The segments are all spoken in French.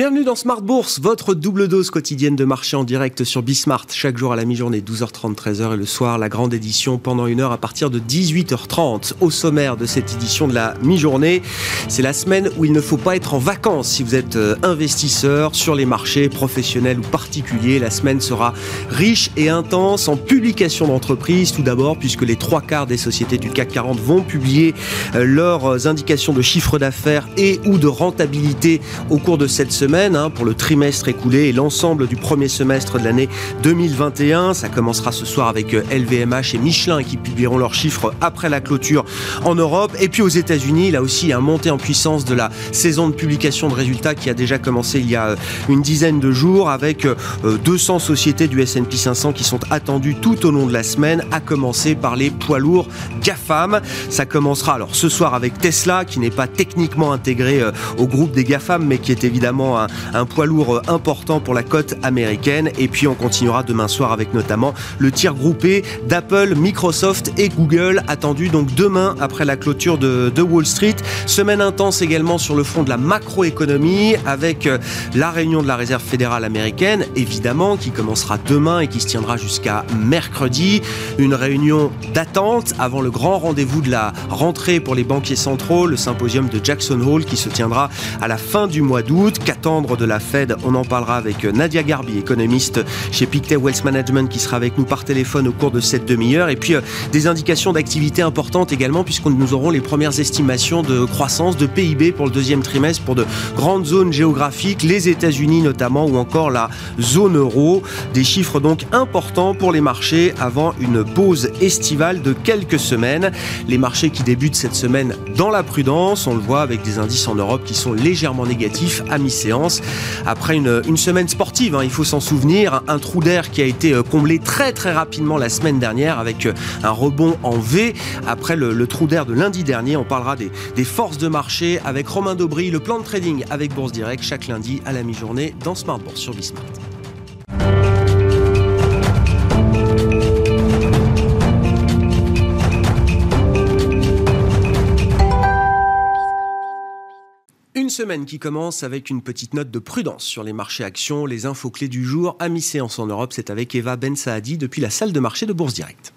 Bienvenue dans Smart Bourse, votre double dose quotidienne de marché en direct sur Bismart. Chaque jour à la mi-journée, 12h30, 13h et le soir, la grande édition pendant une heure à partir de 18h30. Au sommaire de cette édition de la mi-journée, c'est la semaine où il ne faut pas être en vacances si vous êtes euh, investisseur sur les marchés professionnels ou particuliers. La semaine sera riche et intense en publications d'entreprises. Tout d'abord, puisque les trois quarts des sociétés du CAC 40 vont publier euh, leurs indications de chiffre d'affaires et ou de rentabilité au cours de cette semaine Hein, pour le trimestre écoulé et l'ensemble du premier semestre de l'année 2021. Ça commencera ce soir avec LVMH euh, et Michelin qui publieront leurs chiffres après la clôture en Europe. Et puis aux États-Unis, là aussi, un montée en puissance de la saison de publication de résultats qui a déjà commencé il y a euh, une dizaine de jours avec 200 euh, sociétés du S&P 500 qui sont attendues tout au long de la semaine, à commencer par les poids lourds GAFAM. Ça commencera alors ce soir avec Tesla qui n'est pas techniquement intégré au groupe des GAFAM mais qui est évidemment un, poids lourd important pour la cote américaine. Et puis on continuera demain soir avec notamment le tir groupé d'Apple, Microsoft et Google, attendu donc demain après la clôture de, Wall Street. Semaine intense également sur le front de la macroéconomie avec euh, la réunion de la Réserve fédérale américaine, évidemment, qui commencera demain et qui se tiendra jusqu'à mercredi. Une réunion d'attente avant le grand rendez-vous de la rentrée pour les banquiers centraux, le symposium de Jackson Hole qui se tiendra à la fin du mois d'août de la Fed. On en parlera avec Nadia Garbi, économiste chez Pictet Wealth Management, qui sera avec nous par téléphone au cours de cette demi-heure. Et puis euh, des indications d'activité importantes également, puisque nous aurons les premières estimations de croissance de PIB pour le deuxième trimestre pour de grandes zones géographiques, les États-Unis notamment, ou encore la zone euro. Des chiffres donc importants pour les marchés avant une pause estivale de quelques semaines. Les marchés qui débutent cette semaine dans la prudence, on le voit avec des indices en Europe qui sont légèrement négatifs à après une, semaine sportive, hein, il faut s'en souvenir, un trou d'air qui a été euh, comblé très très rapidement la semaine dernière avec euh, un rebond en V après le, trou d'air de lundi dernier. On parlera des, des forces de marché avec Romain Daubry, le plan de trading avec Bourse Direct chaque lundi à la mi-journée dans Smart Bourse sur Bismart. Semaine qui commence avec une petite note de prudence sur les marchés actions, les infos clés du jour. À mi-séance en Europe, c'est avec Eva Ben Saadi depuis la salle de marché de Bourse Directe.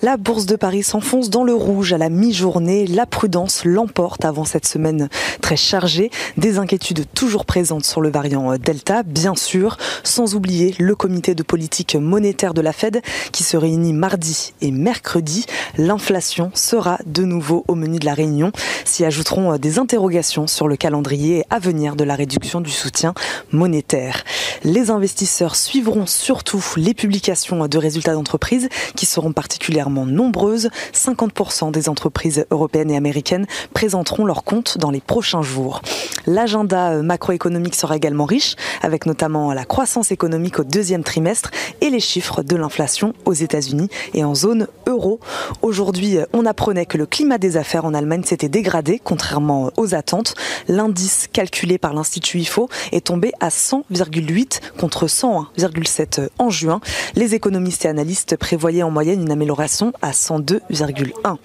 La bourse de Paris s'enfonce dans le rouge à la mi-journée. La prudence l'emporte avant cette semaine très chargée. Des inquiétudes toujours présentes sur le variant Delta, bien sûr, sans oublier le comité de politique monétaire de la Fed qui se réunit mardi et mercredi. L'inflation sera de nouveau au menu de la réunion. S'y ajouteront des interrogations sur le calendrier à venir de la réduction du soutien monétaire. Les investisseurs suivront surtout les publications de résultats d'entreprise qui seront particulièrement nombreuses. 50% des entreprises européennes et américaines présenteront leurs comptes dans les prochains jours. L'agenda macroéconomique sera également riche, avec notamment la croissance économique au deuxième trimestre et les chiffres de l'inflation aux États-Unis et en zone euro. Aujourd'hui, on apprenait que le climat des affaires en Allemagne s'était dégradé, contrairement aux attentes. L'indice calculé par l'Institut IFO est tombé à 100,8 contre 101,7 en juin. Les économistes et analystes prévoyaient en moyenne une amélioration à 102,1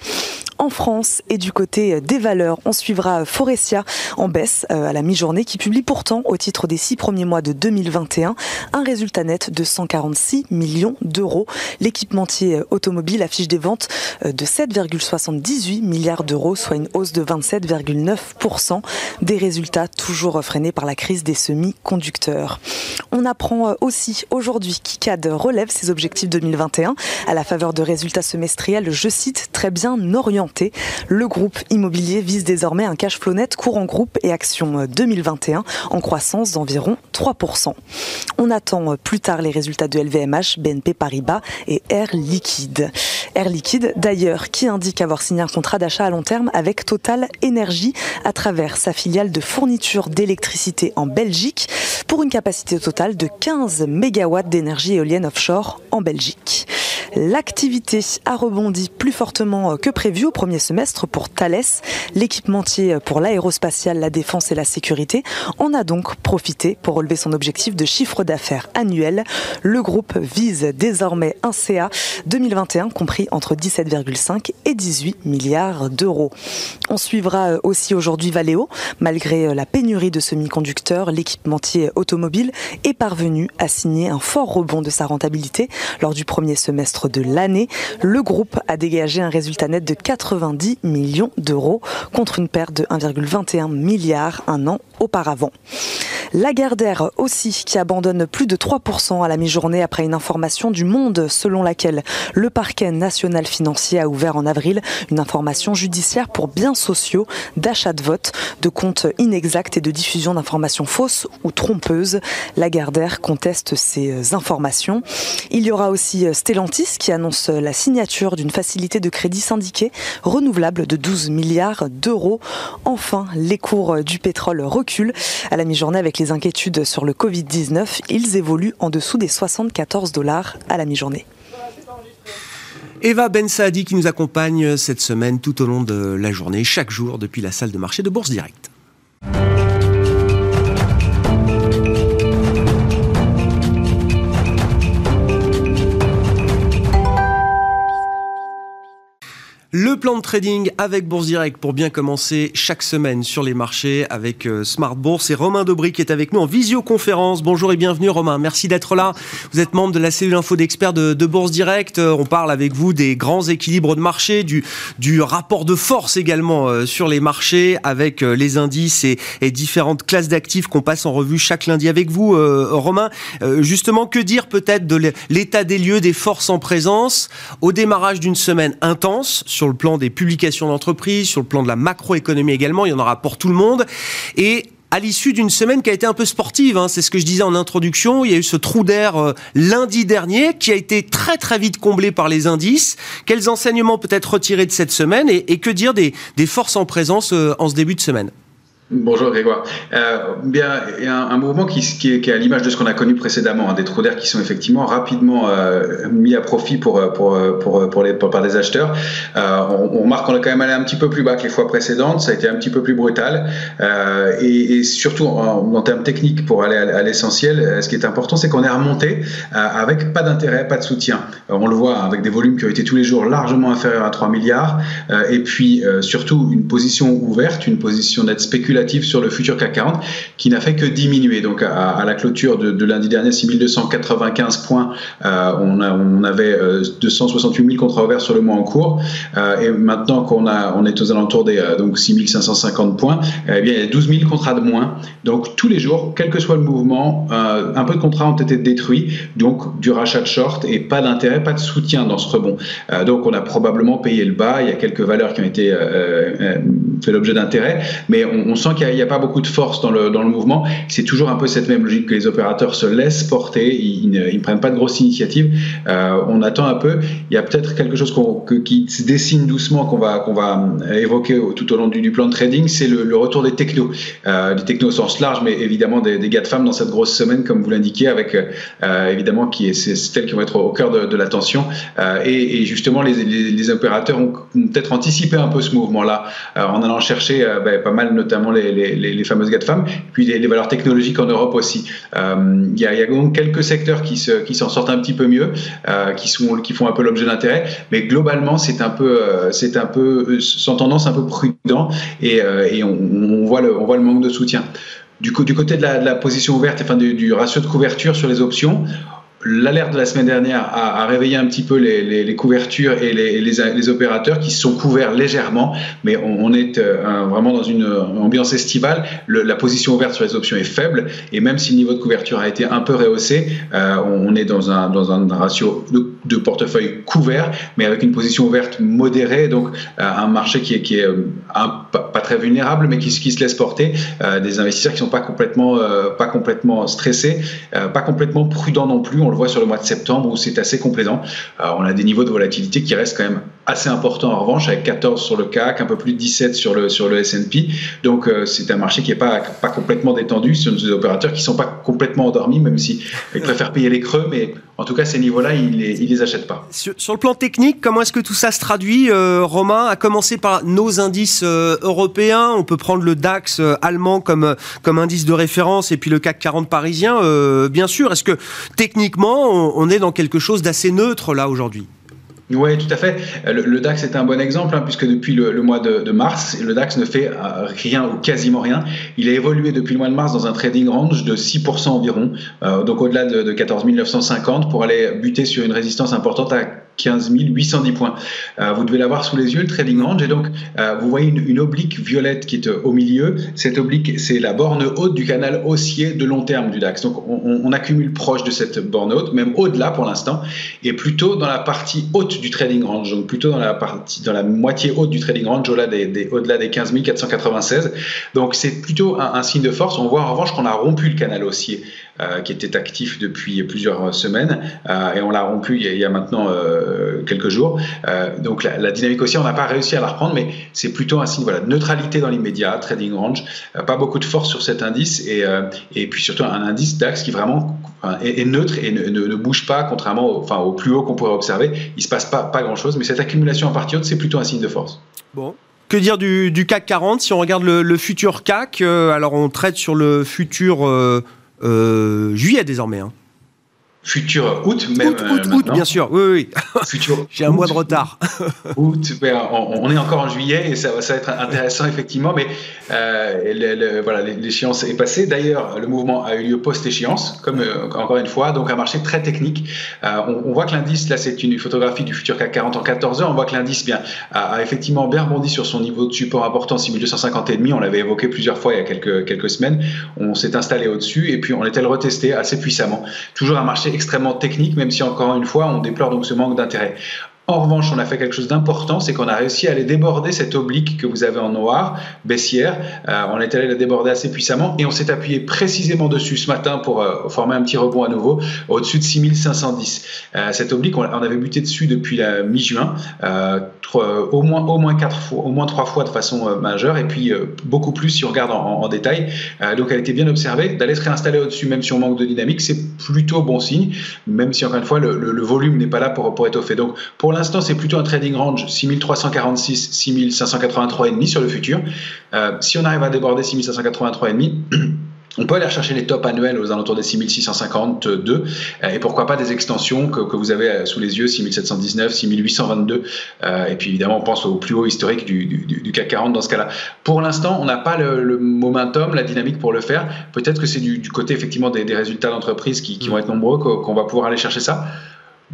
en France. Et du côté des valeurs, on suivra Forestia en baisse euh, à la mi-journée qui publie pourtant au titre des six premiers mois de 2021 un résultat net de 146 millions d'euros. L'équipementier automobile affiche des ventes euh, de 7,78 milliards d'euros, soit une hausse de 27,9%. Des résultats toujours freinés par la crise des semi-conducteurs. On apprend euh, aussi aujourd'hui qu'ICAD relève ses objectifs 2021 à la faveur de résultats semestriels, je cite, très bien orientés le groupe immobilier vise désormais un cash flow net courant groupe et action 2021 en croissance d'environ 3%. On attend plus tard les résultats de LVMH, BNP Paribas et Air Liquide. Air Liquide, d'ailleurs, qui indique avoir signé un contrat d'achat à long terme avec Total Energy à travers sa filiale de fourniture d'électricité en Belgique pour une capacité totale de 15 MW d'énergie éolienne offshore en Belgique. L'activité a rebondi plus fortement que prévu premier semestre pour Thales. L'équipementier pour l'aérospatiale, la défense et la sécurité en a donc profité pour relever son objectif de chiffre d'affaires annuel. Le groupe vise désormais un CA 2021 compris entre 17,5 et 18 milliards d'euros. On suivra aussi aujourd'hui Valeo. Malgré la pénurie de semi-conducteurs, l'équipementier automobile est parvenu à signer un fort rebond de sa rentabilité lors du premier semestre de l'année. Le groupe a dégagé un résultat net de 90 millions d'euros contre une perte de 1,21 milliard un an auparavant. Lagardère aussi qui abandonne plus de 3% à la mi-journée après une information du Monde selon laquelle le parquet national financier a ouvert en avril une information judiciaire pour biens sociaux, d'achat de vote, de comptes inexacts et de diffusion d'informations fausses ou trompeuses. Lagardère conteste ces informations. Il y aura aussi Stellantis qui annonce la signature d'une facilité de crédit syndiqué renouvelable de 12 milliards d'euros. Enfin, les cours du pétrole reculent à la mi-journée avec les inquiétudes sur le Covid-19. Ils évoluent en dessous des 74 dollars à la mi-journée. Eva Ben Saadi qui nous accompagne cette semaine tout au long de la journée, chaque jour depuis la salle de marché de Bourse Directe. Le plan de trading avec Bourse Direct pour bien commencer chaque semaine sur les marchés avec euh, Smart Bourse et Romain Dobry qui est avec nous en visioconférence. Bonjour et bienvenue Romain, merci d'être là. Vous êtes membre de la cellule info d'experts de, Bourse Direct. Euh, on parle avec vous des grands équilibres de marché, du, rapport de force également euh, sur les marchés avec les indices et différentes classes d'actifs qu'on passe en revue chaque lundi avec vous Romain. Justement, que dire peut-être de l'état des lieux des forces en présence au démarrage d'une semaine intense sur le plan des publications d'entreprise, sur le plan de la macroéconomie également, il y en aura pour tout le monde. Et à l'issue d'une semaine qui a été un peu sportive. Hein, c'est ce que je disais en introduction. Il y a eu ce trou d'air euh, lundi dernier qui a été très très vite comblé par les indices. Quels enseignements peut-être retirés de cette semaine et, que dire des, des forces en présence euh, en ce début de semaine? Bonjour Grégoire. Euh, bien, il y a un, mouvement qui, est, est, à l'image de ce qu'on a connu précédemment, hein, des trous d'air qui sont effectivement rapidement euh, mis à profit pour, pour, pour, pour les, par des acheteurs. Euh, on, on, remarque qu'on a quand même allé un petit peu plus bas que les fois précédentes, ça a été un petit peu plus brutal. Euh, et, surtout en, termes techniques, pour aller à, l'essentiel, euh, ce qui est important, c'est qu'on est remonté euh, avec pas d'intérêt, pas de soutien. on le voit avec des volumes qui ont été tous les jours largement inférieurs à 3 milliards, et puis surtout une position ouverte, une position nette spéculative sur le futur CAC 40 qui n'a fait que diminuer. Donc à, la clôture de, lundi dernier, 6295 points, euh, on, avait 268 euh, 000 contrats ouverts sur le mois en cours. Euh, et maintenant qu'on a, on est aux alentours des donc 6550 points, eh bien, il y a 12 000 contrats de moins. Donc tous les jours, quel que soit le mouvement, un peu de contrats ont été détruits. Donc du rachat de short et pas d'intérêt, pas de soutien dans ce rebond. donc on a probablement payé le bas. Il y a quelques valeurs qui ont été fait l'objet d'intérêt, mais on, on sent qu'il n'y a, pas beaucoup de force dans le, dans le mouvement. C'est toujours un peu cette même logique que les opérateurs se laissent porter, ils, ne, prennent pas de grosses initiatives. Euh, on attend un peu. Il y a peut-être quelque chose qui se dessine doucement qu'on va, qu'on va évoquer tout au long du, plan de trading, c'est le, retour des technos. Euh, des technos au sens large, mais évidemment des, gars de femmes dans cette grosse semaine, comme vous l'indiquez, avec euh, évidemment qui est, c'est celles qui vont être au cœur de, l'attention. Et, justement, les, les, opérateurs ont, peut-être anticipé un peu ce mouvement-là en allant chercher ben, pas mal, notamment les les, fameuses GAFAM, puis les, valeurs technologiques en Europe aussi. Euh, il y, a, donc quelques secteurs qui s'en qui sortent un petit peu mieux, euh, qui, sont, qui font un peu l'objet d'intérêt, mais globalement, c'est un peu, euh, c'est un peu, sans tendance un peu prudent, et, on, voit le, manque de soutien. Du, côté de la, position ouverte, enfin du, ratio de couverture sur les options, L'alerte de la semaine dernière a, réveillé un petit peu les, couvertures et les, opérateurs qui se sont couverts légèrement, mais on, est euh, vraiment dans une ambiance estivale. la position ouverte sur les options est faible et même si le niveau de couverture a été un peu rehaussé, euh, on est dans un, ratio de, portefeuille couvert, mais avec une position ouverte modérée, donc euh, un marché qui est, pas, très vulnérable, mais qui, se laisse porter, des investisseurs qui sont pas complètement, stressés, pas complètement prudents non plus. Le voit sur le mois de septembre où c'est assez complaisant. Euh, on a des niveaux de volatilité qui restent quand même assez important en revanche, avec 14 sur le CAC, un peu plus de 17 sur le, sur le S&P. Donc euh, c'est un marché qui n'est pas, pas complètement détendu, ce sont des opérateurs qui ne sont pas complètement endormis, même s'ils ils préfèrent payer les creux, mais en tout cas ces niveaux-là, ils ne les, achètent pas. Sur, le plan technique, comment est-ce que tout ça se traduit, euh, Romain À commencer par nos indices euh, européens, on peut prendre le DAX allemand comme, comme indice de référence et puis le CAC 40 parisien, bien sûr. Est-ce que techniquement, on est dans quelque chose d'assez neutre là aujourd'hui? Oui, tout à fait. Le, DAX est un bon exemple, hein, puisque depuis le, mois de, mars, le DAX ne fait euh, rien ou quasiment rien. Il a évolué depuis le mois de mars dans un trading range de 6% environ, euh, donc au-delà de, de 14 950, pour aller buter sur une résistance importante à 15 810 points. Euh, vous devez l'avoir sous les yeux, le trading range. Et donc, euh, vous voyez une, oblique violette qui est euh, au milieu. Cette oblique, c'est la borne haute du canal haussier de long terme du DAX. Donc, on, accumule proche de cette borne haute, même au-delà pour l'instant, et plutôt dans la partie haute du trading range. Donc, plutôt dans la partie, dans la moitié haute du trading range, au-delà des, au-delà des 15 496. Donc, c'est plutôt un, un, signe de force. On voit en revanche qu'on a rompu le canal haussier qui était actif depuis plusieurs semaines euh, et on l'a rompu il y a, maintenant euh, quelques jours. donc la, dynamique aussi, on n'a pas réussi à la reprendre, mais c'est plutôt un signe voilà, de neutralité dans l'immédiat, trading range, pas beaucoup de force sur cet indice et, et puis surtout un indice DAX qui vraiment est, neutre et ne, bouge pas, contrairement au, enfin, au plus haut qu'on pourrait observer. Il se passe pas, pas grand-chose, mais cette accumulation en partie haute, c'est plutôt un signe de force. Bon, que dire du, CAC 40 Si on regarde le, futur CAC, alors on traite sur le futur euh, juillet désormais. Hein futur août même. Août, août, août bien sûr, oui, oui. Futur J'ai un mois de retard. août, ben, on, est encore en juillet et ça, ça va être intéressant effectivement, mais euh, voilà, l'échéance est passée. D'ailleurs, le mouvement a eu lieu post-échéance, comme euh, encore une fois, donc un marché très technique. Euh, on, voit que l'indice, là c'est une photographie du futur CAC 40 en 14 heures, on voit que l'indice bien, a, effectivement bien rebondi sur son niveau de support important, 6250 et demi, on l'avait évoqué plusieurs fois il y a quelques, quelques semaines, on s'est installé au-dessus et puis on était le retesté assez puissamment. Toujours un marché extrêmement technique, même si encore une fois, on déplore donc ce manque d'intérêt. En revanche, on a fait quelque chose d'important, c'est qu'on a réussi à aller déborder cette oblique que vous avez en noir, baissière. Euh, on est allé la déborder assez puissamment et on s'est appuyé précisément dessus ce matin pour euh, former un petit rebond à nouveau au-dessus de 6510. Euh, cette oblique, on, avait buté dessus depuis la mi-juin, au moins au moins trois fois de façon majeure et puis beaucoup plus si on regarde en, détail. donc, elle était bien observée. D'aller se réinstaller au-dessus, même si on manque de dynamique, c'est plutôt bon signe, même si encore une fois le, volume n'est pas là pour, pour étoffer. Donc, pour l'instant, c'est plutôt un trading range 6346, 6583,5 sur le futur. Euh, si on arrive à déborder 6583,5, on peut aller chercher les tops annuels aux alentours des 6652 euh, et pourquoi pas des extensions que, vous avez euh, sous les yeux 6719, 6822 et puis évidemment on pense au plus haut historique du, CAC 40 dans ce cas-là. Pour l'instant on n'a pas le, momentum, la dynamique pour le faire. Peut-être que c'est du, côté effectivement des, résultats d'entreprise qui, qui, vont être nombreux qu'on va pouvoir aller chercher ça.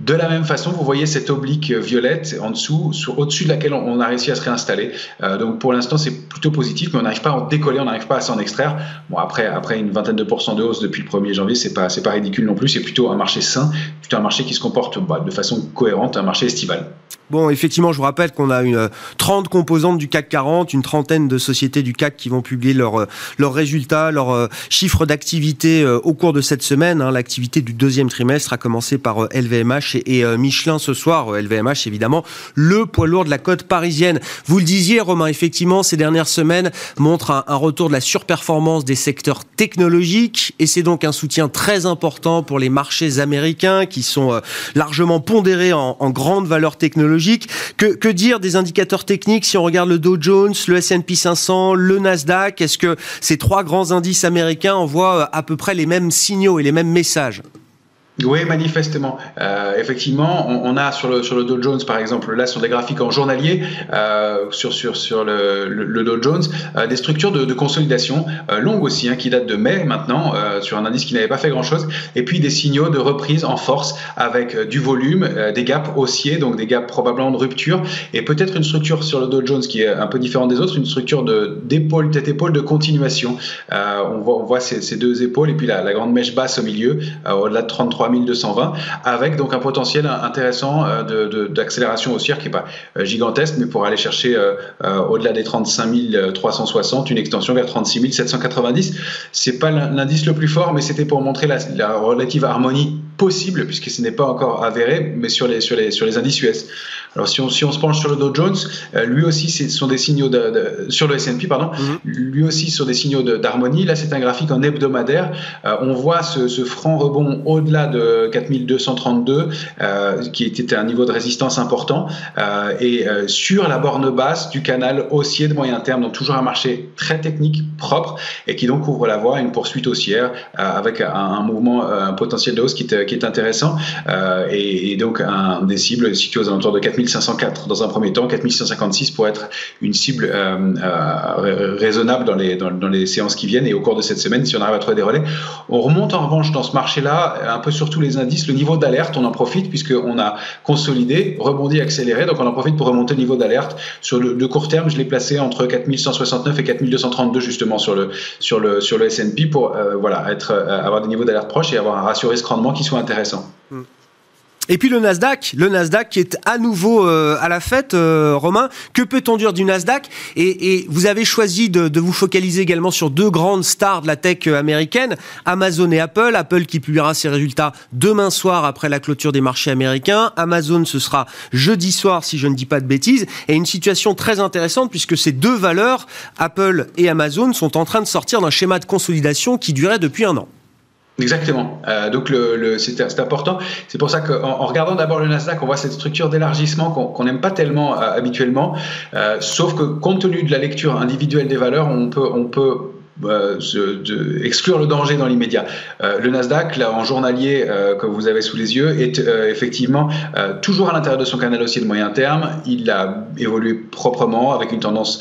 De la même façon, vous voyez cette oblique violette en dessous, au-dessus de laquelle on a réussi à se réinstaller. Euh, donc pour l'instant, c'est plutôt positif, mais on n'arrive pas à en décoller, on n'arrive pas à s'en extraire. Bon, après, après une vingtaine de pourcents de hausse depuis le 1er janvier, c'est pas, pas ridicule non plus. C'est plutôt un marché sain, plutôt un marché qui se comporte bah, de façon cohérente, un marché estival. Bon, effectivement, je vous rappelle qu'on a une 30 euh, composantes du CAC 40, une trentaine de sociétés du CAC qui vont publier leurs euh, leurs résultats, leurs euh, chiffres d'activité au cours de cette semaine. Hein. L'activité du deuxième trimestre a commencé par LVMH et, Michelin ce soir. LVMH, évidemment, le poids lourd de la côte parisienne. Vous le disiez, Romain, effectivement, ces dernières semaines montrent un, retour de la surperformance des secteurs technologiques et c'est donc un soutien très important pour les marchés américains qui sont largement pondérés en, en grande valeur technologique que, dire des indicateurs techniques si on regarde le Dow Jones, le S&P 500, le Nasdaq? Est-ce que ces trois grands indices américains envoient à peu près les mêmes signaux et les mêmes messages? Oui, manifestement. Euh, effectivement, on, a sur le, sur le Dow Jones, par exemple, là sur des graphiques en journalier, euh, sur, sur, sur le, le, Dow Jones, euh, des structures de, consolidation longues aussi, hein, qui datent de mai maintenant, sur un indice qui n'avait pas fait grand-chose, et puis des signaux de reprise en force avec du volume, des gaps haussiers, donc des gaps probablement de rupture, et peut-être une structure sur le Dow Jones qui est un peu différente des autres, une structure d'épaule, tête-épaule de continuation. on voit, on voit ces, ces, deux épaules, et puis la, la grande mèche basse au milieu, au-delà de 33 1220, avec donc un potentiel intéressant euh, d'accélération haussière qui n'est pas euh, gigantesque, mais pour aller chercher euh, au-delà des 35 360, une extension vers 36 790. C'est pas l'indice le plus fort, mais c'était pour montrer la, relative harmonie possible, puisque ce n'est pas encore avéré, mais sur les, sur les, sur les indices US. Alors si on, si on se penche sur le Dow Jones, lui aussi ce sont des signaux de, sur le S&P pardon, mhm. lui aussi sur des signaux d'harmonie. Là c'est un graphique en hebdomadaire. on voit ce, ce franc rebond au-delà de 4232 qui était un niveau de résistance important et sur la borne basse du canal haussier de moyen terme, donc toujours un marché très technique, propre et qui donc ouvre la voie à une poursuite haussière avec un, mouvement, un potentiel de hausse qui est, qui est intéressant et, et, donc un des cibles situées aux alentours de 4504 dans un premier temps, 4156 pour être une cible euh, euh, raisonnable dans les, dans, les séances qui viennent et au cours de cette semaine, si on arrive à trouver des relais. On remonte en revanche dans ce marché-là, un peu sur tous les indices, le niveau d'alerte, on en profite puisqu'on a consolidé, rebondi, accéléré, donc on en profite pour remonter le niveau d'alerte. Sur le, court terme, je l'ai placé entre 4169 et 4232 justement sur le, sur le, sur le S&P pour euh, voilà, être, avoir des niveaux d'alerte proches et avoir un ratio risque-rendement qui soit intéressant. Et puis le Nasdaq, le Nasdaq qui est à nouveau euh, à la fête, euh, Romain. Que peut-on dire du Nasdaq? Et, vous avez choisi de, vous focaliser également sur deux grandes stars de la tech américaine, Amazon et Apple. Apple qui publiera ses résultats demain soir après la clôture des marchés américains. Amazon, ce sera jeudi soir, si je ne dis pas de bêtises. Et une situation très intéressante puisque ces deux valeurs, Apple et Amazon, sont en train de sortir d'un schéma de consolidation qui durait depuis un an. Exactement. Euh, donc c'est important. C'est pour ça qu'en en regardant d'abord le Nasdaq, on voit cette structure d'élargissement qu'on n'aime pas tellement euh, habituellement. Euh, sauf que compte tenu de la lecture individuelle des valeurs, on peut de exclure le danger dans l'immédiat. le Nasdaq, là, en journalier que vous avez sous les yeux, est effectivement toujours à l'intérieur de son canal haussier de moyen terme. Il a évolué proprement avec une tendance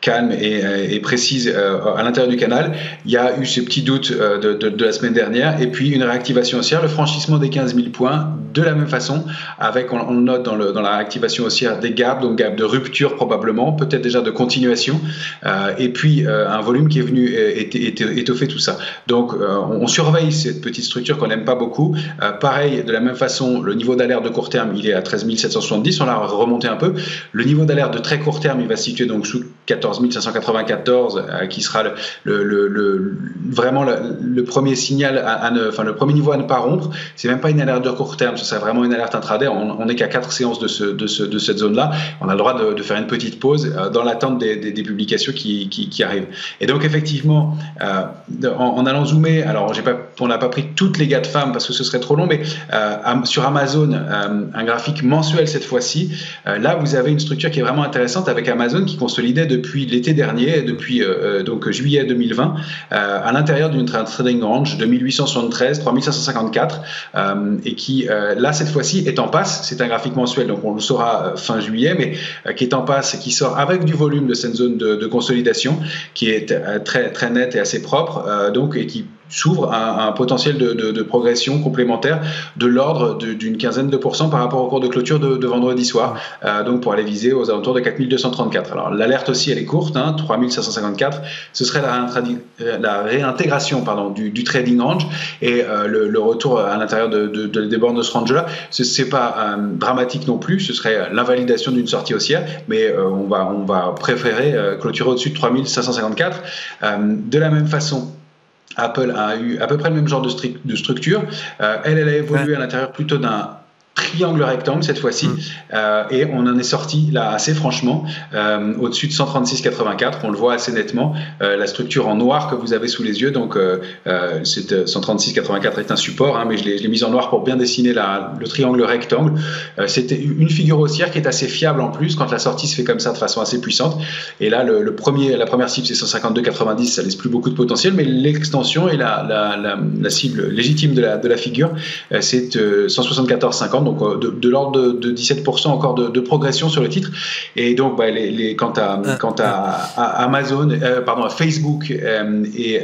calme et, précise euh, à l'intérieur du canal. Il y a eu ces petits doutes euh, de, la semaine dernière et puis une réactivation haussière, le franchissement des 15 000 points de la même façon, avec, on, note dans, dans, la réactivation haussière des gaps, donc gaps de rupture probablement, peut-être déjà de continuation, euh, et puis un volume qui est venu étoffer tout ça. Donc on, surveille cette petite structure qu'on n'aime pas beaucoup. pareil, de la même façon, le niveau d'alerte de court terme, il est à 13 770, on l'a remonté un peu. Le niveau d'alerte de très court terme, il va se situer donc sous 14 594, euh, qui sera le, vraiment le, premier signal, enfin le premier niveau à ne pas rompre. C'est même pas une alerte de court terme, ce serait vraiment une alerte intraday. On n'est qu'à quatre séances de, ce, de, ce, de cette zone-là. On a le droit de, faire une petite pause euh, dans l'attente des, publications qui, qui, arrivent. Et donc effectivement, euh, en, allant zoomer, alors on n'a pas pris toutes les gars de femmes parce que ce serait trop long, mais sur Amazon, un graphique mensuel cette fois-ci, là vous avez une structure qui est vraiment intéressante avec Amazon qui consolidait depuis l'été dernier, depuis euh, donc juillet 2020, euh, à l'intérieur d'une trading range de 1873 3554 euh, et qui là cette fois-ci est en passe. C'est un graphique mensuel, donc on le saura fin juillet, mais qui est en passe et qui sort avec du volume de cette zone de, de consolidation qui est très très nette et assez propre, donc et qui s'ouvre un, un, potentiel de, progression complémentaire de l'ordre d'une quinzaine de pourcents par rapport au cours de clôture de, vendredi soir, euh, donc pour aller viser aux alentours de 4234. Alors l'alerte aussi elle est courte, hein, 3554, ce serait la, la réintégration pardon, du, trading range et euh, le, retour à l'intérieur de, des bornes de ce range-là. Ce n'est pas euh, dramatique non plus, ce serait l'invalidation d'une sortie haussière, mais euh, on, va, on va préférer clôturer au-dessus de 3554. de la même façon, Apple a eu à peu près le même genre de, de structure. Euh, elle, elle a évolué à l'intérieur plutôt d'un triangle rectangle cette fois-ci. Mm. Euh, et on en est sorti là assez franchement euh, au-dessus de 136,84. On le voit assez nettement. Euh, la structure en noir que vous avez sous les yeux, donc euh, euh, 136,84 est un support, hein, mais je l'ai mis en noir pour bien dessiner la, le triangle rectangle. C'était une figure haussière qui est assez fiable en plus quand la sortie se fait comme ça de façon assez puissante. Et là, le, premier, la première cible c'est 152,90, ça laisse plus beaucoup de potentiel, mais l'extension et la, la, la, la, cible légitime de la, de la figure, c'est 174,50 donc euh, de, l'ordre de, 17% encore de, progression sur le titre. Et donc, bah, les, quant, à, ah, quant à. Amazon, euh, pardon, à Facebook euh, et,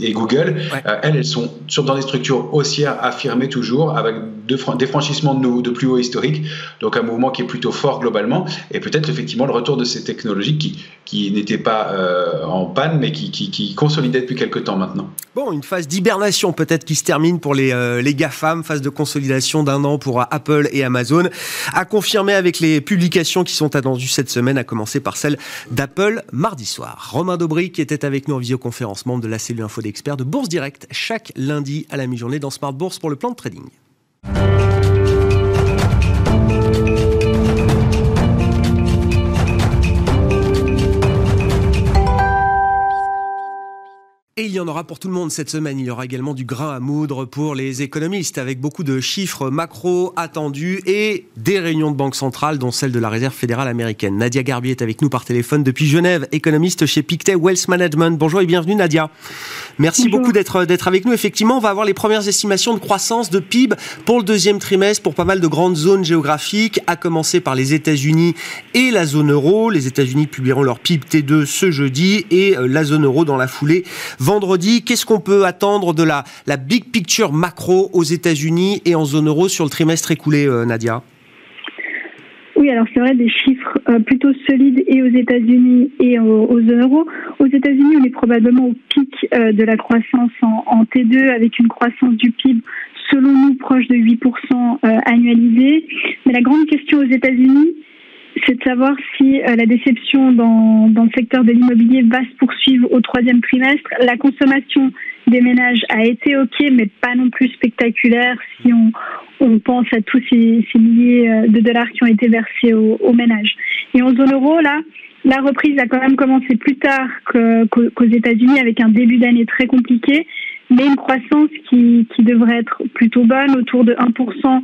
et, Google, elles, elles sont sur, dans des structures haussières affirmées toujours, avec des franchissements de, de plus haut historique, donc un mouvement qui est plutôt fort globalement, et peut-être effectivement le retour de ces technologies qui, qui n'étaient pas en panne, mais qui, qui, qui consolidaient depuis quelques temps maintenant. Bon, une phase d'hibernation peut-être qui se termine pour les, les GAFAM, phase de consolidation d'un an pour Apple et Amazon, à confirmer avec les publications qui sont attendues cette semaine, à commencer par celle d'Apple mardi soir. Romain Dobry qui était avec nous en visioconférence, membre de la cellule info d'experts de Bourse Direct, chaque lundi à la mi-journée dans Smart Bourse pour le plan de trading. Y en aura pour tout le monde cette semaine. Il y aura également du grain à moudre pour les économistes, avec beaucoup de chiffres macro attendus et des réunions de banque centrale, dont celle de la Réserve fédérale américaine. Nadia Garbier est avec nous par téléphone depuis Genève, économiste chez Pictet Wealth Management. Bonjour et bienvenue Nadia. Merci beaucoup d'être d'être avec nous. Effectivement, on va avoir les premières estimations de croissance de PIB pour le deuxième trimestre pour pas mal de grandes zones géographiques, à commencer par les États-Unis et la zone euro. Les États-Unis publieront leur PIB T2 ce jeudi et euh, la zone euro dans la foulée vendredi. Qu'est-ce qu'on peut attendre de la, la big picture macro aux États-Unis et en zone euro sur le trimestre écoulé, euh, Nadia? Oui, alors c'est vrai, des chiffres euh, plutôt solides et aux États-Unis et aux, zone euro. Aux États-Unis, on est probablement au pic euh, de la croissance en, T2 avec une croissance du PIB selon nous proche de 8% annualisé. Mais la grande question aux États-Unis, c'est de savoir si euh, la déception dans, dans, le secteur de l'immobilier va se poursuivre au troisième trimestre. La consommation des ménages a été OK, mais pas non plus spectaculaire si on, on pense à tous ces, ces, milliers euh, de dollars qui ont été versés aux, ménages. Et en zone euro, là, la reprise a quand même commencé plus tard qu'aux États-Unis avec un début d'année très compliqué, mais une croissance qui, qui devrait être plutôt bonne, autour de 1%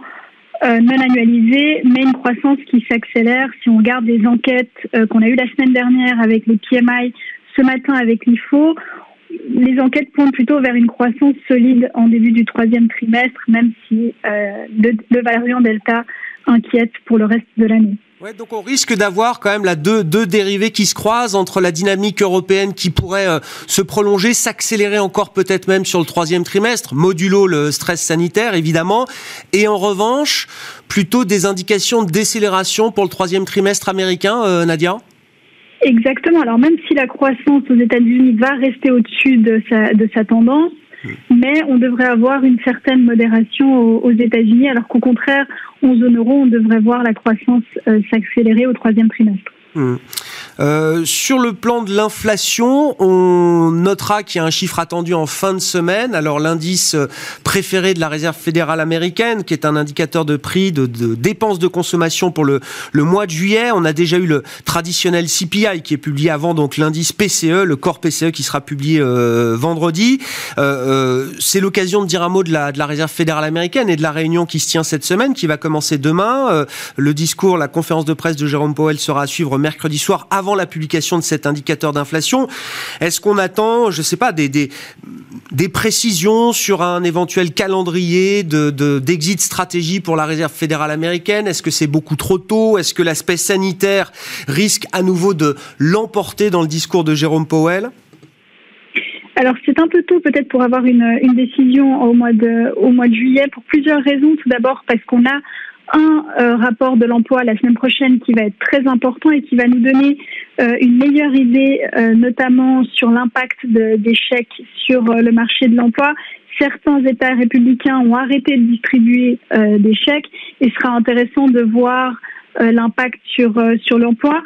euh, non annualisée, mais une croissance qui s'accélère. Si on regarde les enquêtes euh, qu'on a eues la semaine dernière avec les PMI, ce matin avec l'IFO, les enquêtes pointent plutôt vers une croissance solide en début du troisième trimestre, même si euh, le, le variant Delta inquiète pour le reste de l'année. Ouais, donc on risque d'avoir quand même la deux, deux dérivés qui se croisent entre la dynamique européenne qui pourrait euh, se prolonger, s'accélérer encore peut-être même sur le troisième trimestre, modulo le stress sanitaire évidemment, et en revanche plutôt des indications de décélération pour le troisième trimestre américain, euh, Nadia? Exactement. Alors même si la croissance aux États-Unis va rester au-dessus de sa, de sa tendance, mais on devrait avoir une certaine modération aux, États-Unis, alors qu'au contraire, en zone euro, on devrait voir la croissance euh, s'accélérer au troisième trimestre. Mmh. Euh, sur le plan de l'inflation, on notera qu'il y a un chiffre attendu en fin de semaine. Alors l'indice euh, préféré de la Réserve fédérale américaine, qui est un indicateur de prix, de, dépenses de consommation pour le, mois de juillet. On a déjà eu le traditionnel CPI qui est publié avant, donc l'indice PCE, le corps PCE qui sera publié euh, vendredi. C'est l'occasion de dire un mot de la, de la Réserve fédérale américaine et de la réunion qui se tient cette semaine, qui va commencer demain. le discours, la conférence de presse de Jérôme Powell sera à suivre mercredi soir avant la publication de cet indicateur d'inflation. Est-ce qu'on attend, je ne sais pas, des, précisions sur un éventuel calendrier de, d'exit stratégie pour la Réserve fédérale américaine? Est-ce que c'est beaucoup trop tôt? Est-ce que l'aspect sanitaire risque à nouveau de l'emporter dans le discours de Jérôme Powell? Alors c'est un peu tôt peut-être pour avoir une, décision au mois de juillet pour plusieurs raisons. Tout d'abord parce qu'on a un euh, rapport de l'emploi la semaine prochaine qui va être très important et qui va nous donner euh, une meilleure idée, euh, notamment sur l'impact des chèques sur le marché de l'emploi. Certains États républicains ont arrêté de distribuer des chèques et ce sera intéressant de voir l'impact sur, sur l'emploi.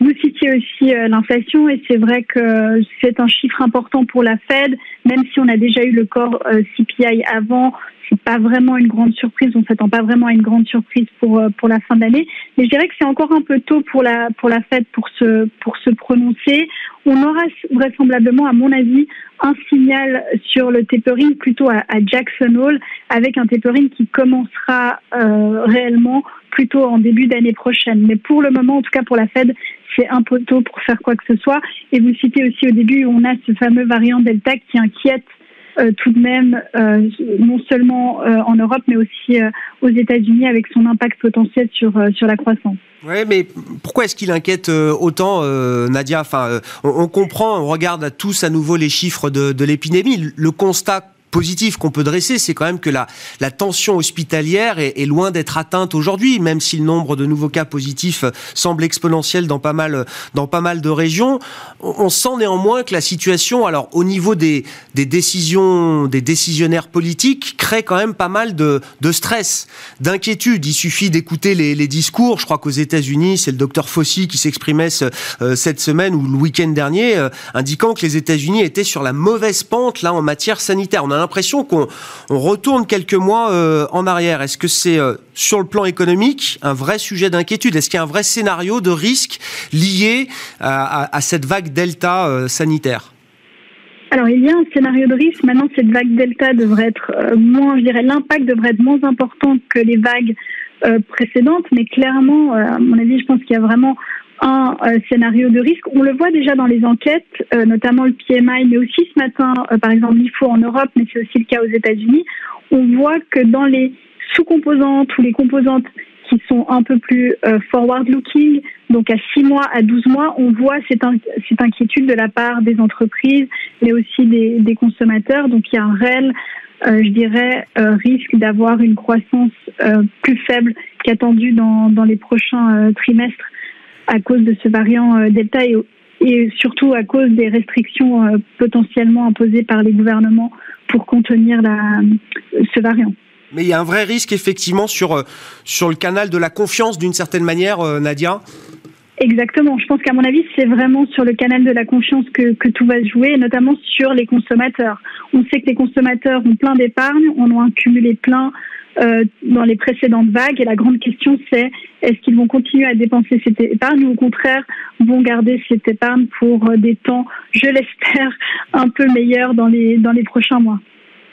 Vous citiez aussi l'inflation et c'est vrai que c'est un chiffre important pour la Fed, même si on a déjà eu le corps CPI avant, c'est pas vraiment une grande surprise. On s'attend pas vraiment à une grande surprise pour euh, pour la fin d'année. Mais je dirais que c'est encore un peu tôt pour la pour la Fed pour se pour se prononcer. On aura vraisemblablement, à mon avis, un signal sur le tapering plutôt à, Jackson Hole, avec un tapering qui commencera euh, réellement plutôt en début d'année prochaine. Mais pour le moment, en tout cas pour la Fed, c'est un peu tôt pour faire quoi que ce soit. Et vous citez aussi au début, on a ce fameux variant Delta qui inquiète euh, tout de même, euh, non seulement euh, en Europe, mais aussi aux États-Unis, avec son impact potentiel sur, sur la croissance. Oui, mais pourquoi est-ce qu'il inquiète autant, Nadia? Enfin, on, comprend, on regarde tous à nouveau les chiffres de, de l'épidémie. Le constat positif qu'on peut dresser, c'est quand même que la, la tension hospitalière est, est loin d'être atteinte aujourd'hui, même si le nombre de nouveaux cas positifs semble exponentiel dans pas mal, dans pas mal de régions. On, sent néanmoins que la situation, alors au niveau des, des décisions, des décisionnaires politiques, crée quand même pas mal de, de stress, d'inquiétude. Il suffit d'écouter les, les, discours. Je crois qu'aux États-Unis, c'est le docteur Fauci qui s'exprimait euh, cette semaine ou le week-end dernier, euh, indiquant que les États-Unis étaient sur la mauvaise pente là en matière sanitaire. L'impression qu'on retourne quelques mois euh, en arrière. Est-ce que c'est euh, sur le plan économique un vrai sujet d'inquiétude? Est-ce qu'il y a un vrai scénario de risque lié à, cette vague delta euh, sanitaire? Alors il y a un scénario de risque. Maintenant, cette vague delta devrait être moins, je dirais, l'impact devrait être moins important que les vagues euh, précédentes, mais clairement, à mon avis, je pense qu'il y a vraiment un scénario de risque. On le voit déjà dans les enquêtes, notamment le PMI, mais aussi ce matin, par exemple, l'IFO en Europe, mais c'est aussi le cas aux États-Unis. On voit que dans les sous-composantes ou les composantes qui sont un peu plus forward-looking, donc à 6 mois, à 12 mois, on voit cette, cette inquiétude de la part des entreprises, mais aussi des, des consommateurs. Donc il y a un réel, euh, je dirais, euh, risque d'avoir une croissance euh, plus faible qu'attendue dans, dans les prochains trimestres à cause de ce variant Delta et, et, surtout à cause des restrictions potentiellement imposées par les gouvernements pour contenir la, ce variant. Mais il y a un vrai risque effectivement sur, sur le canal de la confiance d'une certaine manière, Nadia Exactement. Je pense qu'à mon avis, c'est vraiment sur le canal de la confiance que, que, tout va se jouer, notamment sur les consommateurs. On sait que les consommateurs ont plein d'épargne, on en a cumulé plein euh, dans les précédentes vagues. Et la grande question, c'est est-ce qu'ils vont continuer à dépenser cette épargne ou au contraire vont garder cette épargne pour euh, des temps, je l'espère, un peu meilleurs dans les, dans les prochains mois?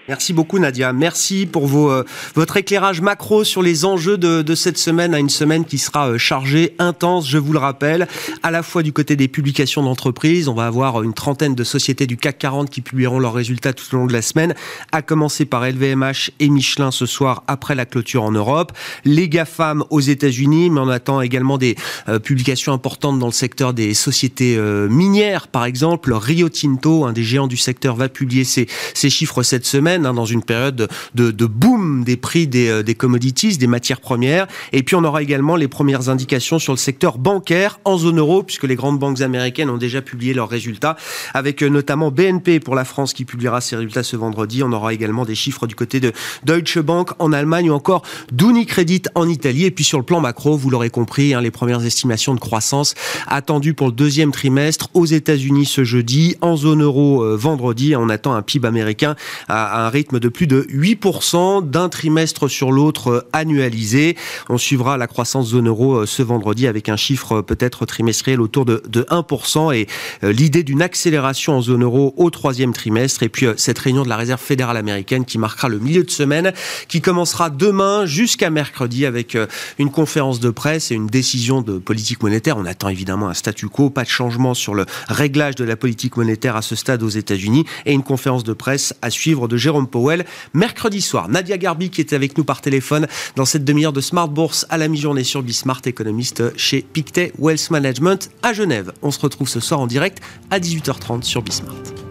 Merci beaucoup Nadia. Merci pour vos, euh, votre éclairage macro sur les enjeux de, de, cette semaine, à une semaine qui sera euh, chargée, intense, je vous le rappelle, à la fois du côté des publications d'entreprises. On va avoir une trentaine de sociétés du CAC 40 qui publieront leurs résultats tout au long de la semaine, à commencer par LVMH et Michelin ce soir après la clôture en Europe. Les GAFAM aux États-Unis, mais on attend également des euh, publications importantes dans le secteur des sociétés minières, par exemple. Rio Tinto, un des géants du secteur, va publier ses, ses chiffres cette semaine. Hein, dans une période de, boom des prix des, euh, des commodities, des matières premières. Et puis on aura également les premières indications sur le secteur bancaire en zone euro, puisque les grandes banques américaines ont déjà publié leurs résultats, avec euh, notamment BNP pour la France qui publiera ses résultats ce vendredi. On aura également des chiffres du côté de Deutsche Bank en Allemagne ou encore d'Unicredit en Italie. Et puis sur le plan macro, vous l'aurez compris, hein, les premières estimations de croissance attendues pour le deuxième trimestre aux États-Unis ce jeudi, en zone euro euh, vendredi. On attend un PIB américain à, à un rythme de plus de 8% d'un trimestre sur l'autre euh, annualisé. On suivra la croissance zone euro euh, ce vendredi avec un chiffre euh, peut-être trimestriel autour de, 1% et l'idée d'une accélération en zone euro au troisième trimestre et puis cette réunion de la réserve fédérale américaine qui marquera le milieu de semaine qui commencera demain jusqu'à mercredi avec une conférence de presse et une décision de politique monétaire. On attend évidemment un statu quo, pas de changement sur le réglage de la politique monétaire à ce stade aux États-Unis et une conférence de presse à suivre de Powell mercredi soir. Nadia Garbi qui était avec nous par téléphone dans cette demi-heure de Smart Bourse à la mi-journée sur Bismart, économiste chez Pictet Wealth Management à Genève. On se retrouve ce soir en direct à 18h30 sur Bismart.